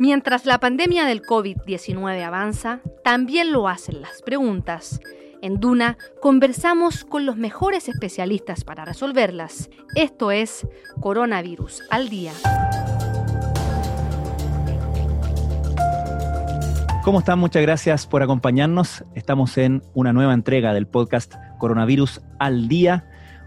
Mientras la pandemia del COVID-19 avanza, también lo hacen las preguntas. En Duna conversamos con los mejores especialistas para resolverlas. Esto es Coronavirus al Día. ¿Cómo están? Muchas gracias por acompañarnos. Estamos en una nueva entrega del podcast Coronavirus al Día.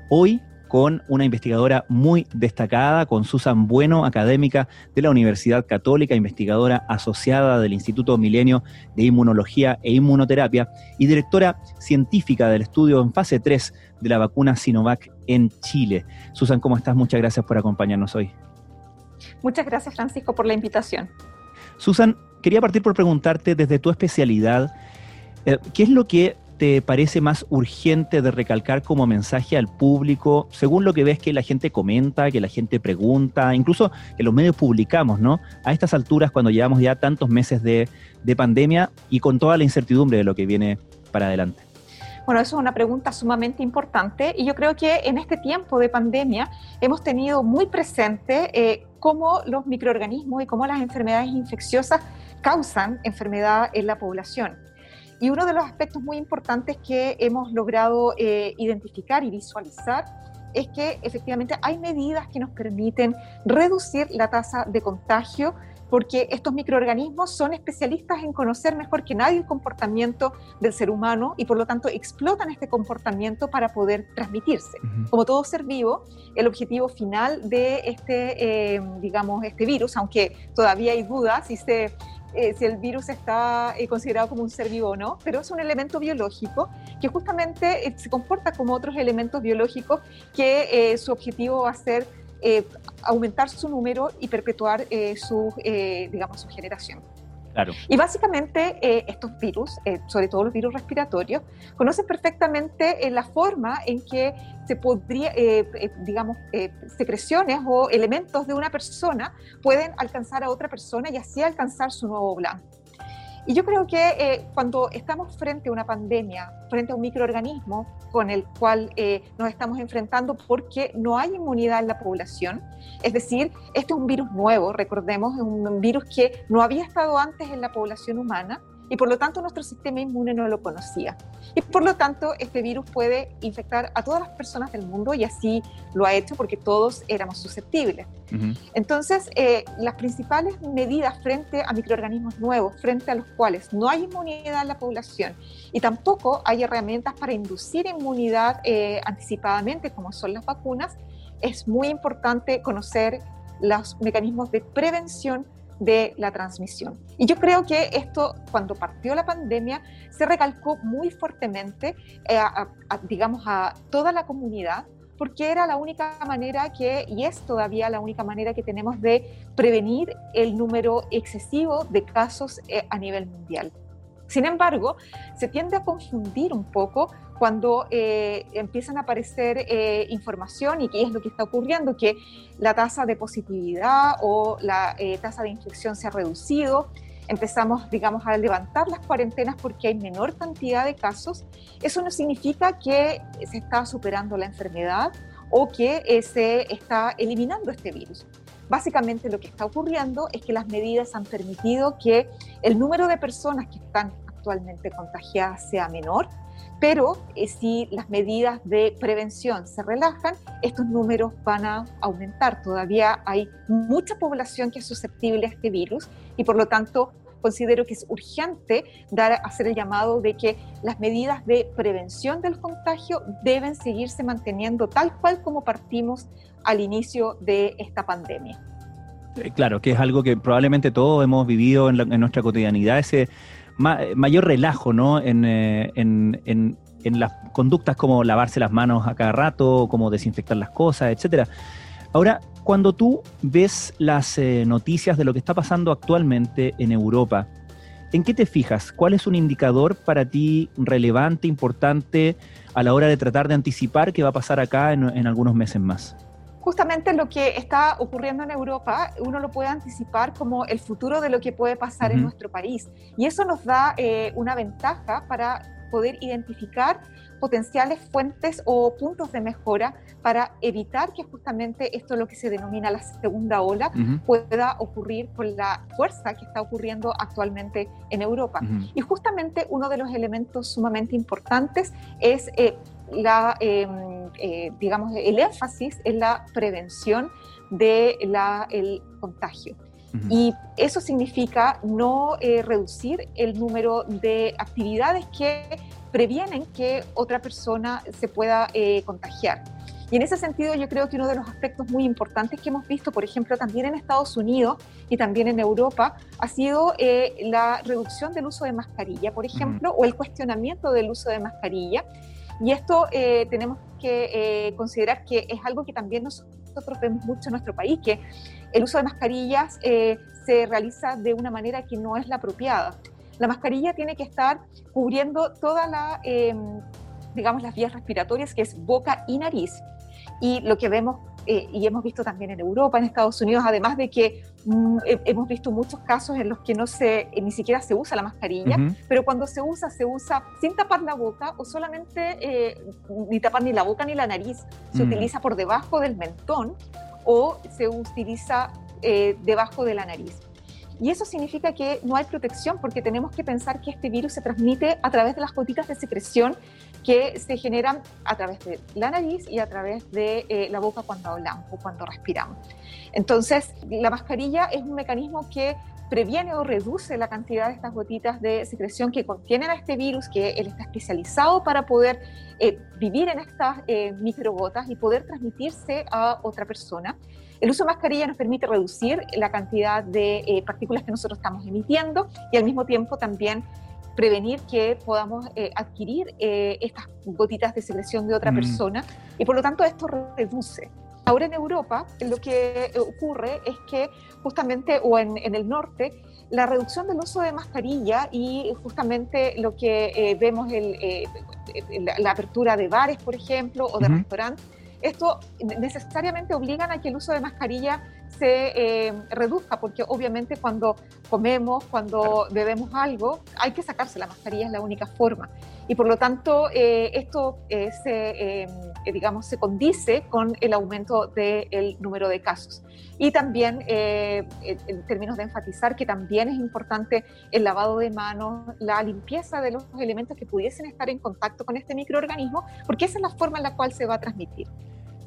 Hoy con una investigadora muy destacada, con Susan Bueno, académica de la Universidad Católica, investigadora asociada del Instituto Milenio de Inmunología e Inmunoterapia y directora científica del estudio en fase 3 de la vacuna Sinovac en Chile. Susan, ¿cómo estás? Muchas gracias por acompañarnos hoy. Muchas gracias, Francisco, por la invitación. Susan, quería partir por preguntarte desde tu especialidad, eh, ¿qué es lo que te parece más urgente de recalcar como mensaje al público, según lo que ves que la gente comenta, que la gente pregunta, incluso que los medios publicamos, ¿no? A estas alturas, cuando llevamos ya tantos meses de, pandemia y con toda la incertidumbre de lo que viene para adelante. Bueno, eso es una pregunta sumamente importante y yo creo que en este tiempo de pandemia hemos tenido muy presente eh, cómo los microorganismos y cómo las enfermedades infecciosas causan enfermedad en la población. Y uno de los aspectos muy importantes que hemos logrado eh, identificar y visualizar es que efectivamente hay medidas que nos permiten reducir la tasa de contagio porque estos microorganismos son especialistas en conocer mejor que nadie el comportamiento del ser humano y por lo tanto explotan este comportamiento para poder transmitirse. Como todo ser vivo, el objetivo final de este, eh, digamos, este virus, aunque todavía hay dudas si se eh, si el virus está eh, considerado como un ser vivo o no, pero es un elemento biológico que justamente eh, se comporta como otros elementos biológicos que su objetivo va a ser aumentar su número y perpetuar su, digamos, su generación. Y básicamente eh, estos virus, eh, sobre todo los virus respiratorios, conocen perfectamente eh, la forma en que se podría, digamos, secreciones o elementos de una persona pueden alcanzar a otra persona y así alcanzar su nuevo blanco. Y yo creo que eh, cuando estamos frente a una pandemia, frente a un microorganismo con el cual eh, nos estamos enfrentando porque no hay inmunidad en la población, es decir, este es un virus nuevo, recordemos, es un virus que no había estado antes en la población humana, y por lo tanto nuestro sistema inmune no lo conocía. Y por lo tanto este virus puede infectar a todas las personas del mundo y así lo ha hecho porque todos éramos susceptibles. Entonces, eh, las principales medidas frente a microorganismos nuevos, frente a los cuales no hay inmunidad en la población y tampoco hay herramientas para inducir inmunidad eh, anticipadamente, como son las vacunas, es muy importante conocer los mecanismos de prevención de la transmisión. Y yo creo que esto, cuando partió la pandemia, se recalcó muy fuertemente, eh, digamos, a toda la comunidad, porque era la única manera que, y es todavía la única manera que tenemos de prevenir el número excesivo de casos eh, a nivel mundial. Sin embargo, se tiende a confundir un poco cuando eh, empiezan a aparecer eh, información y qué es lo que está ocurriendo, que la tasa de positividad o la eh, tasa de infección se ha reducido, empezamos, digamos, a levantar las cuarentenas porque hay menor cantidad de casos, eso no significa que se está superando la enfermedad o que se está eliminando este virus. Básicamente lo que está ocurriendo es que las medidas han permitido que el número de personas que están actualmente contagiadas sea menor, pero eh, si las medidas de prevención se relajan, estos números van a aumentar. Todavía hay mucha población que es susceptible a este virus y por lo tanto considero que es urgente dar, hacer el llamado de que las medidas de prevención del contagio deben seguirse manteniendo tal cual como partimos al inicio de esta pandemia. Eh, claro, que es algo que probablemente todos hemos vivido en, nuestra cotidianidad, mayor relajo ¿no? Eh, en, las conductas como lavarse las manos a cada rato, como desinfectar las cosas, etcétera. Ahora, cuando tú ves las eh, noticias de lo que está pasando actualmente en Europa, ¿en qué te fijas? ¿Cuál es un indicador para ti relevante, importante a la hora de tratar de anticipar qué va a pasar acá en algunos meses más? Justamente lo que está ocurriendo en Europa, uno lo puede anticipar como el futuro de lo que puede pasar en nuestro país. Y eso nos da eh, una ventaja para poder identificar potenciales fuentes o puntos de mejora para evitar que justamente esto lo que se denomina la segunda ola pueda ocurrir con la fuerza que está ocurriendo actualmente en Europa. Y justamente uno de los elementos sumamente importantes es eh, la, em, eh, digamos, el énfasis en la prevención del el contagio. Y eso significa no eh, reducir el número de actividades que previenen que otra persona se pueda eh, contagiar. Y en ese sentido yo creo que uno de los aspectos muy importantes que hemos visto, por ejemplo, también en Estados Unidos y también en Europa, ha sido eh, la reducción del uso de mascarilla, por ejemplo, o el cuestionamiento del uso de mascarilla. Y esto eh, tenemos que considerar que es algo que también nosotros vemos mucho en nuestro país, que el uso de mascarillas se realiza de una manera que no es la apropiada. La mascarilla tiene que estar cubriendo todas la, em, las vías respiratorias, que es boca y nariz. Y lo que vemos eh, y hemos visto también en Europa, en Estados Unidos, además de que mm, hemos visto muchos casos en los que no se, eh, ni siquiera se usa la mascarilla, pero cuando se usa, se usa sin tapar la boca o solamente eh, ni tapar ni la boca ni la nariz, se utiliza por debajo del mentón o se utiliza debajo de la nariz. Y eso significa que no hay protección porque tenemos que pensar que este virus se transmite a través de las gotitas de secreción que se generan a través de la nariz y a través de eh, la boca cuando hablamos o cuando respiramos. Entonces, la mascarilla es un mecanismo que previene o reduce la cantidad de estas gotitas de secreción que contienen a este virus, que él está especializado para poder eh, vivir en estas eh, microgotas y poder transmitirse a otra persona. El uso de mascarilla nos permite reducir la cantidad de eh, partículas que nosotros estamos emitiendo y al mismo tiempo también prevenir que podamos eh, adquirir eh, estas gotitas de secreción de otra mm. persona y por lo tanto esto reduce. Ahora en Europa lo que ocurre es que justamente, o en, el norte, la reducción del uso de mascarilla y justamente lo que vemos, el, la, apertura de bares, por ejemplo, o de restaurantes, esto necesariamente obligan a que el uso de mascarilla se eh, reduzca, porque obviamente cuando comemos, cuando bebemos algo, hay que sacarse la mascarilla, es la única forma. Y por lo tanto, eh, esto eh, se, digamos, se condice con el aumento del número de casos. Y también, en términos de enfatizar, que también es importante el lavado de manos, la limpieza de los elementos que pudiesen estar en contacto con este microorganismo, porque esa es la forma en la cual se va a transmitir.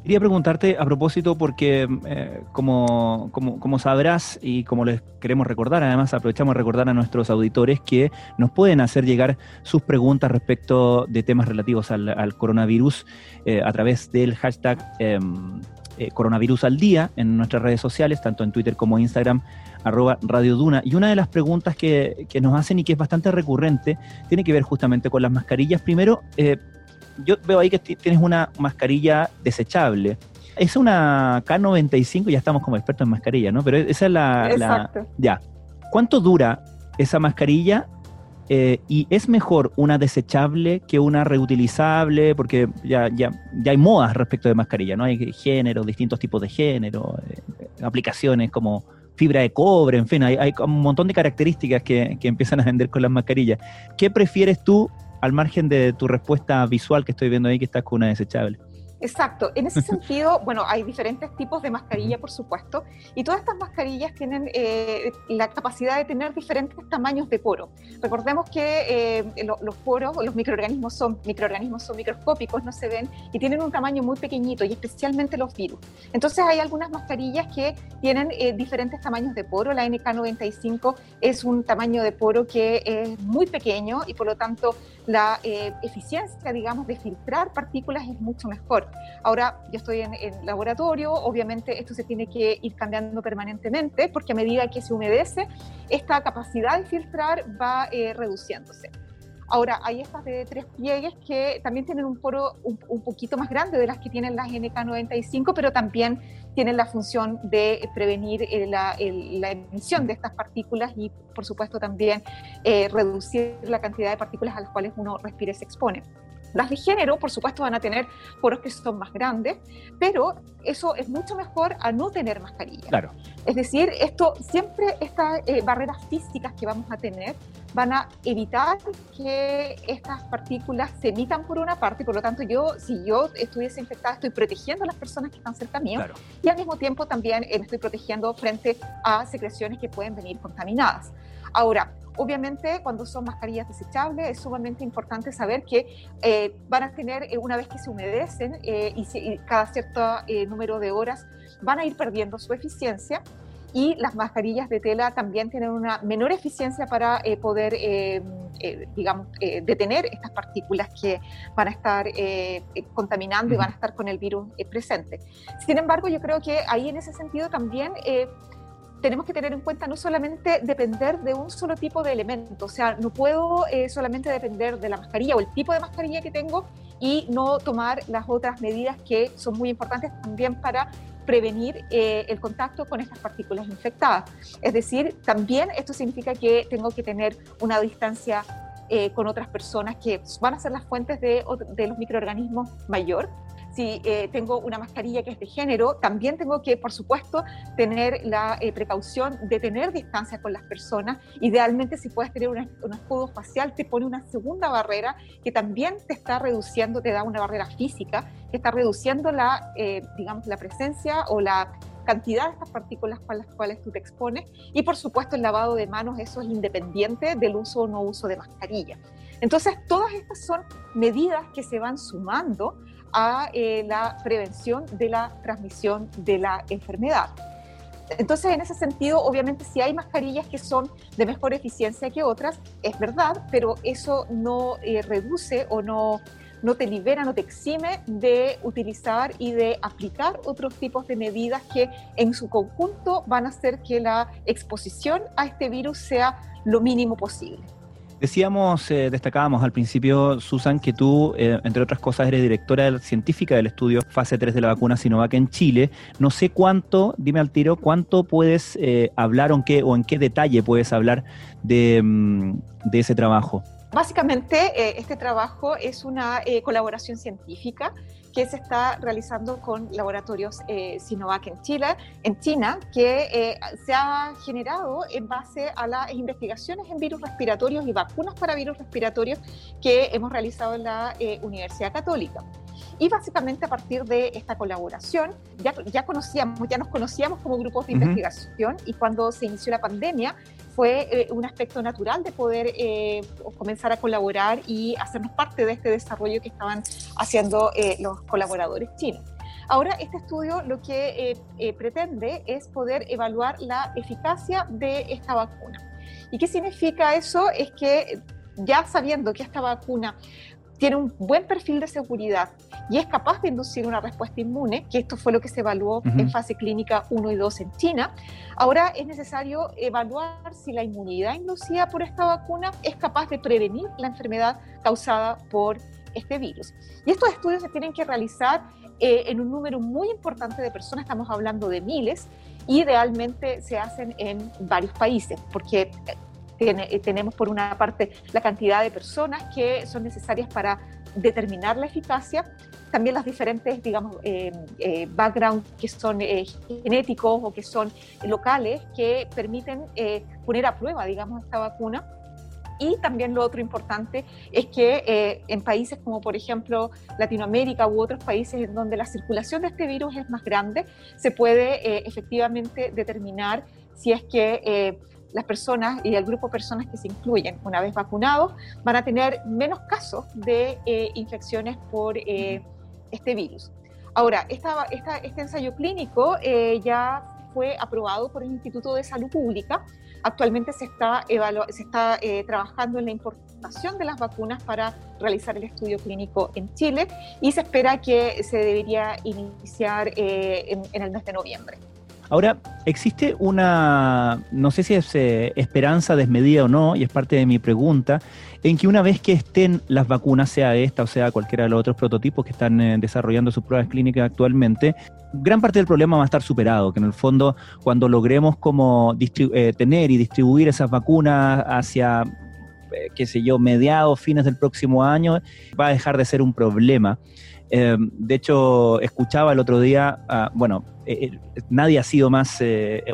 Quería preguntarte a propósito porque eh, como, como, sabrás y como les queremos recordar, además aprovechamos de recordar a nuestros auditores que nos pueden hacer llegar sus preguntas respecto de temas relativos al, coronavirus eh, a través del hashtag em, eh, coronavirus al día en nuestras redes sociales, tanto en Twitter como Instagram, arroba Radio Duna. Y una de las preguntas que, que, nos hacen y que es bastante recurrente tiene que ver justamente con las mascarillas. Primero, yo veo ahí que tienes una mascarilla desechable. Es una K95, ya estamos como expertos en mascarilla, ¿no? Pero esa es la... Exacto. ya. ¿Cuánto dura esa mascarilla? Eh, ¿Y es mejor una desechable que una reutilizable? Porque ya, ya, ya hay modas respecto de mascarilla, ¿no? Hay género, distintos tipos de género, eh, aplicaciones como fibra de cobre, en fin, hay, hay, un montón de características que, que empiezan a vender con las mascarillas. ¿Qué prefieres tú al margen de tu respuesta visual que estoy viendo ahí, que estás con una desechable. Exacto. En ese sentido, bueno, hay diferentes tipos de mascarilla, por supuesto, y todas estas mascarillas tienen eh, la capacidad de tener diferentes tamaños de poro. Recordemos que eh, los poros, los microorganismos son microorganismos son microscópicos, no se ven y tienen un tamaño muy pequeñito, y especialmente los virus. Entonces hay algunas mascarillas que tienen eh, diferentes tamaños de poro. La NK95 es un tamaño de poro que es muy pequeño y por lo tanto la eficiencia, digamos, de filtrar partículas es mucho mejor. Ahora yo estoy en, el laboratorio, obviamente esto se tiene que ir cambiando permanentemente porque a medida que se humedece, esta capacidad de filtrar va eh, reduciéndose. Ahora, hay estas de tres pliegues que también tienen un poro un, poquito más grande de las que tienen las NK95, pero también tienen la función de prevenir eh, la, emisión de estas partículas y, por supuesto, también eh, reducir la cantidad de partículas a las cuales uno respira y se expone. Las de género, por supuesto, van a tener poros que son más grandes, pero eso es mucho mejor a no tener mascarilla. Claro. Es decir, esto siempre estas eh, barreras físicas que vamos a tener van a evitar que estas partículas se emitan por una parte, por lo tanto yo, si yo estuviese infectada, estoy protegiendo a las personas que están cerca mío y al mismo tiempo también me estoy protegiendo frente a secreciones que pueden venir contaminadas. Ahora, Obviamente, cuando son mascarillas desechables, es sumamente importante saber que eh, van a tener, eh, una vez que se humedecen eh, y, cada cierto número de horas, van a ir perdiendo su eficiencia. Y las mascarillas de tela también tienen una menor eficiencia para poder, digamos, detener estas partículas que van a estar contaminando y van a estar con el virus presente. Sin embargo, yo creo que ahí en ese sentido también tenemos que tener en cuenta no solamente depender de un solo tipo de elemento, o sea, no puedo eh, solamente depender de la mascarilla o el tipo de mascarilla que tengo y no tomar las otras medidas que son muy importantes también para prevenir eh, el contacto con estas partículas infectadas. Es decir, también esto significa que tengo que tener una distancia eh, con otras personas que van a ser las fuentes de, de los microorganismos mayor si eh, tengo una mascarilla que es de género, también tengo que, por supuesto, tener la eh, precaución de tener distancia con las personas. Idealmente, si puedes tener un, escudo facial, te pone una segunda barrera que también te está reduciendo, te da una barrera física, que está reduciendo la, eh, digamos, la presencia o la cantidad de estas partículas con las cuales tú te expones. Y, por supuesto, el lavado de manos, eso es independiente del uso o no uso de mascarilla. Entonces, todas estas son medidas que se van sumando a eh, la prevención de la transmisión de la enfermedad. Entonces, en ese sentido, obviamente, si hay mascarillas que son de mejor eficiencia que otras, es verdad, pero eso no eh, reduce o no, no te libera, no te exime de utilizar y de aplicar otros tipos de medidas que en su conjunto van a hacer que la exposición a este virus sea lo mínimo posible. Decíamos, eh, destacábamos al principio, Susan, que tú, eh, entre otras cosas, eres directora científica del estudio fase 3 de la vacuna Sinovac en Chile. No sé cuánto, dime al tiro, cuánto puedes eh, hablar o en, qué, o en qué detalle puedes hablar de, mm, de ese trabajo. Básicamente, este trabajo es una colaboración científica que se está realizando con laboratorios eh, Sinovac en Chile, en China, que eh, se ha generado en base a las investigaciones en virus respiratorios y vacunas para virus respiratorios que hemos realizado en la eh, Universidad Católica. Y básicamente a partir de esta colaboración, ya, ya conocíamos, ya nos conocíamos como grupos de investigación y cuando se inició la pandemia fue eh, un aspecto natural de poder eh, comenzar a colaborar y hacernos parte de este desarrollo que estaban haciendo eh, los colaboradores chinos. Ahora, este estudio lo que pretende es poder evaluar la eficacia de esta vacuna. ¿Y qué significa eso? Es que ya sabiendo que esta vacuna tiene un buen perfil de seguridad y es capaz de inducir una respuesta inmune, que esto fue lo que se evaluó en fase clínica 1 y 2 en China, ahora es necesario evaluar si la inmunidad inducida por esta vacuna es capaz de prevenir la enfermedad causada por este virus. Y estos estudios se tienen que realizar eh, en un número muy importante de personas, estamos hablando de miles, y idealmente se hacen en varios países, porque eh, tenemos por una parte la cantidad de personas que son necesarias para determinar la eficacia, también las diferentes, digamos, eh, eh, backgrounds que son genéticos o que son locales que permiten poner a prueba, digamos, esta vacuna. Y también lo otro importante es que en países como por ejemplo Latinoamérica u otros países en donde la circulación de este virus es más grande, se puede efectivamente determinar si es que las personas y el grupo de personas que se incluyen una vez vacunados van a tener menos casos de eh, infecciones por eh, este virus. Ahora, esta, este ensayo clínico eh, ya fue aprobado por el Instituto de Salud Pública. Actualmente se está, se está trabajando en la importación de las vacunas para realizar el estudio clínico en Chile y se espera que se debería iniciar en el mes de noviembre. Ahora, existe una, no sé si es eh, esperanza desmedida o no, y es parte de mi pregunta, en que una vez que estén las vacunas, sea esta o sea cualquiera de los otros prototipos que están eh, desarrollando sus pruebas clínicas actualmente, gran parte del problema va a estar superado, que en el fondo cuando logremos como eh, tener y distribuir esas vacunas hacia qué sé yo, mediados, fines del próximo año, va a dejar de ser un problema. de hecho, escuchaba el otro día, bueno, nadie ha sido más,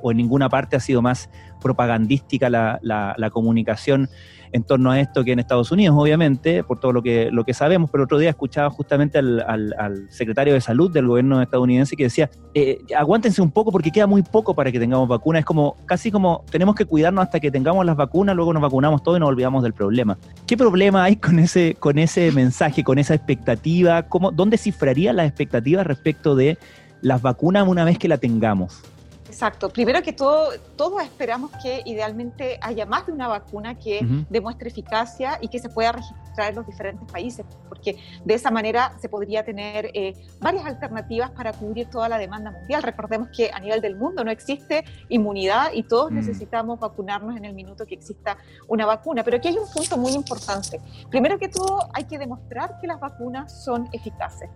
o en ninguna parte ha sido más propagandística la, la comunicación en torno a esto que en Estados Unidos, obviamente, por todo lo que, lo que sabemos, pero otro día escuchaba justamente al, secretario de salud del gobierno estadounidense que decía, eh, aguántense un poco porque queda muy poco para que tengamos vacunas, es como, casi como tenemos que cuidarnos hasta que tengamos las vacunas, luego nos vacunamos todo y nos olvidamos del problema. ¿Qué problema hay con ese, con ese mensaje, con esa expectativa? ¿Cómo, ¿Dónde cifraría las expectativas respecto de las vacunas una vez que la tengamos? Exacto. Primero que todo, todos esperamos que idealmente haya más de una vacuna que demuestre eficacia y que se pueda registrar en los diferentes países, porque de esa manera se podría tener eh, varias alternativas para cubrir toda la demanda mundial. Recordemos que a nivel del mundo no existe inmunidad y todos mm. necesitamos vacunarnos en el minuto que exista una vacuna. Pero aquí hay un punto muy importante. Primero que todo, hay que demostrar que las vacunas son eficaces.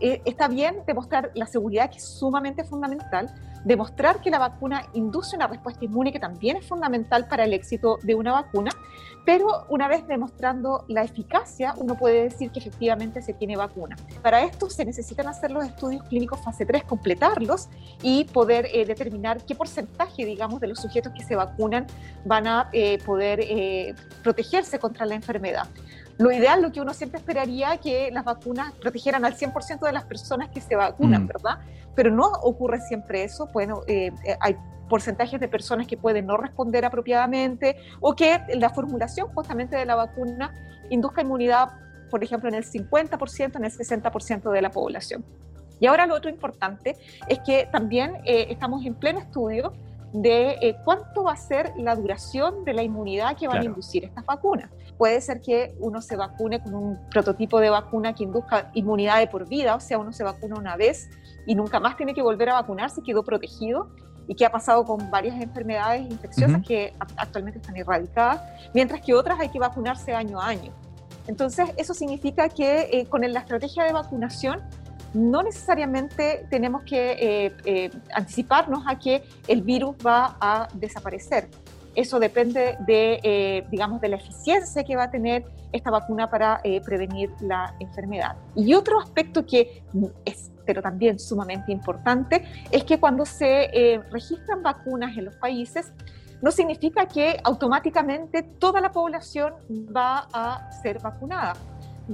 Eh, está bien demostrar la seguridad, que es sumamente fundamental, demostrar que la vacuna induce una respuesta inmune, que también es fundamental para el éxito de una vacuna, pero una vez demostrando la eficacia, uno puede decir que efectivamente se tiene vacuna. Para esto se necesitan hacer los estudios clínicos fase 3, completarlos y poder eh, determinar qué porcentaje, digamos, de los sujetos que se vacunan van a eh, poder protegerse contra la enfermedad. Lo ideal, lo que uno siempre esperaría, que las vacunas protegieran al 100% de las personas que se vacunan, mm. ¿verdad? Pero no ocurre siempre eso. Bueno, eh, eh, hay porcentajes de personas que pueden no responder apropiadamente o que la formulación justamente de la vacuna induzca inmunidad, por ejemplo, en el 50%, en el 60% de la población. Y ahora lo otro importante es que también eh, estamos en pleno estudio de cuánto va a ser la duración de la inmunidad que van a inducir estas vacunas puede ser que uno se vacune con un prototipo de vacuna que induzca inmunidad de por vida, o sea, uno se vacuna una vez y nunca más tiene que volver a vacunarse, quedó protegido y que ha pasado con varias enfermedades infecciosas que actualmente están erradicadas, mientras que otras hay que vacunarse año a año. Entonces, eso significa que eh, con la estrategia de vacunación no necesariamente tenemos que eh, eh, anticiparnos a que el virus va a desaparecer. Eso depende de, eh, digamos, de la eficiencia que va a tener esta vacuna para eh, prevenir la enfermedad. Y otro aspecto que es, pero también sumamente importante, es que cuando se eh, registran vacunas en los países, no significa que automáticamente toda la población va a ser vacunada.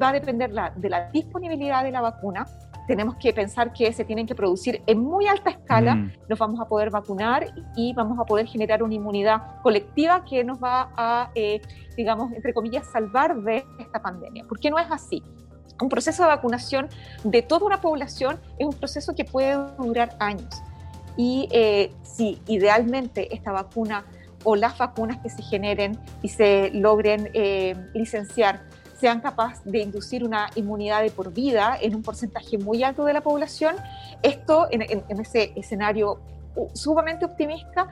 Va a depender de la disponibilidad de la vacuna, tenemos que pensar que se tienen que producir en muy alta escala, mm. nos vamos a poder vacunar y vamos a poder generar una inmunidad colectiva que nos va a, eh, digamos, entre comillas, salvar de esta pandemia. ¿Por qué no es así? Un proceso de vacunación de toda una población es un proceso que puede durar años. Y eh, si idealmente esta vacuna o las vacunas que se generen y se logren eh, licenciar sean capaces de inducir una inmunidad de por vida en un porcentaje muy alto de la población, esto en, ese escenario sumamente optimista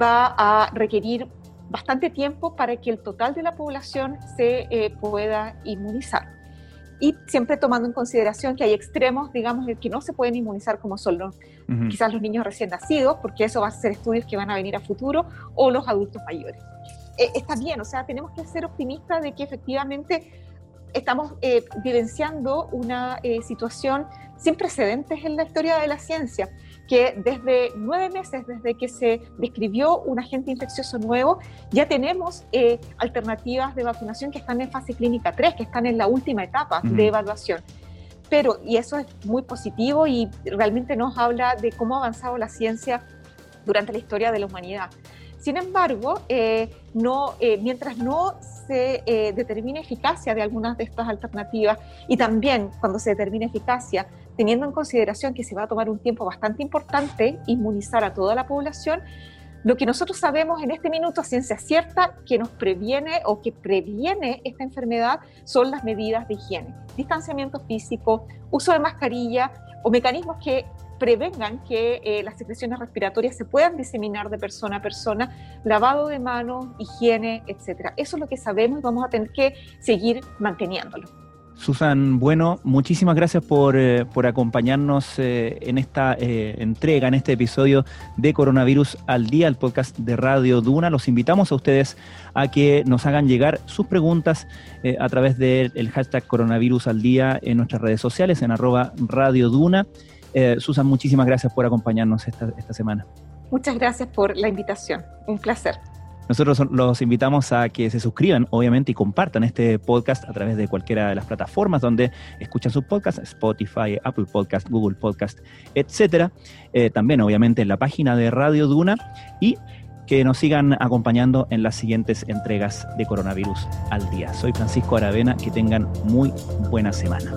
va a requerir bastante tiempo para que el total de la población se eh, pueda inmunizar. Y siempre tomando en consideración que hay extremos, digamos, que no se pueden inmunizar como son los, quizás los niños recién nacidos, porque eso va a ser estudios que van a venir a futuro, o los adultos mayores. Eh, está bien, o sea, tenemos que ser optimistas de que efectivamente estamos eh, vivenciando una eh, situación sin precedentes en la historia de la ciencia, que desde nueve meses, desde que se describió un agente infeccioso nuevo, ya tenemos alternativas de vacunación que están en fase clínica 3, que están en la última etapa de evaluación. Pero, y eso es muy positivo y realmente nos habla de cómo ha avanzado la ciencia durante la historia de la humanidad. Sin embargo, eh, no, eh, mientras no se eh, determine eficacia de algunas de estas alternativas y también cuando se determine eficacia, teniendo en consideración que se va a tomar un tiempo bastante importante inmunizar a toda la población, lo que nosotros sabemos en este minuto a ciencia cierta que nos previene o que previene esta enfermedad son las medidas de higiene, distanciamiento físico, uso de mascarilla o mecanismos que prevengan que eh, las secreciones respiratorias se puedan diseminar de persona a persona, lavado de manos, higiene, etcétera. Eso es lo que sabemos y vamos a tener que seguir manteniéndolo. Susan, bueno, muchísimas gracias por, eh, acompañarnos eh, en esta entrega, en este episodio de Coronavirus al Día, el podcast de Radio Duna. Los invitamos a ustedes a que nos hagan llegar sus preguntas a través del hashtag Coronavirus al Día en nuestras redes sociales, en arroba Radio Duna Eh, Susan, muchísimas gracias por acompañarnos esta, esta semana. Muchas gracias por la invitación. Un placer. Nosotros los invitamos a que se suscriban, obviamente, y compartan este podcast a través de cualquiera de las plataformas donde escuchan sus podcasts, Spotify, Apple Podcast, Google Podcast, etcétera. Eh, también, obviamente, en la página de Radio Duna y que nos sigan acompañando en las siguientes entregas de Coronavirus al Día. Soy Francisco Aravena, que tengan muy buena semana.